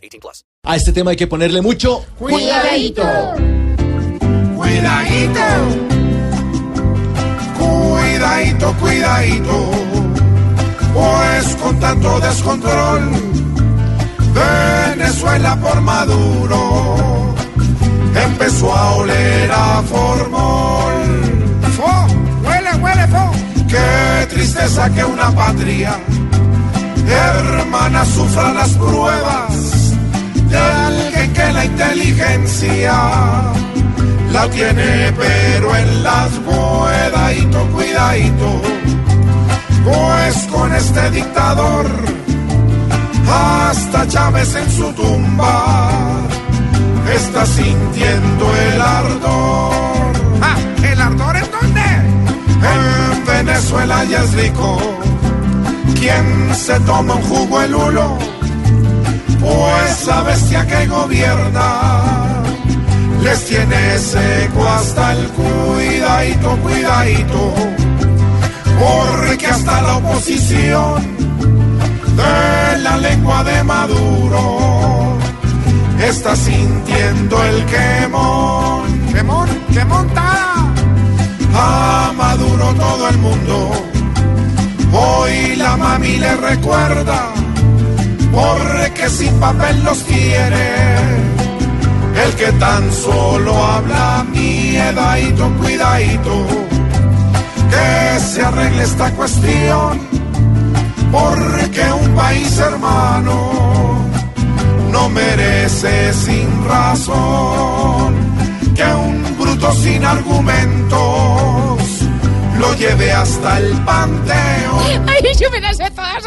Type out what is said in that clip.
18 plus. A este tema hay que ponerle mucho Cuidadito. Cuidadito. Cuidadito, cuidadito. Pues con tanto descontrol, Venezuela por Maduro empezó a oler a formol. ¡Fo! ¡Huele, huele, fo! Qué tristeza que una patria hermana sufra las pruebas la inteligencia. La tiene pero en las cuidadito, cuidadito, pues con este dictador. Hasta Chávez en su tumba está sintiendo el ardor. Ah, ¿el ardor en dónde? En Venezuela ya es rico. Quien se toma un jugo el hulo, pues la bestia que gobierna les tiene seco hasta el cuidadito, cuidadito, porque hasta la oposición de la lengua de Maduro está sintiendo el quemón. ¡Quemón, qué montada! A Maduro todo el mundo hoy la mami le recuerda porque sin papel los quiere. El que tan solo habla miedadito, cuidadito que se arregle esta cuestión. Porque un país hermano no merece sin razón que un bruto sin argumentos lo lleve hasta el panteón. Ay, yo me las sé todas,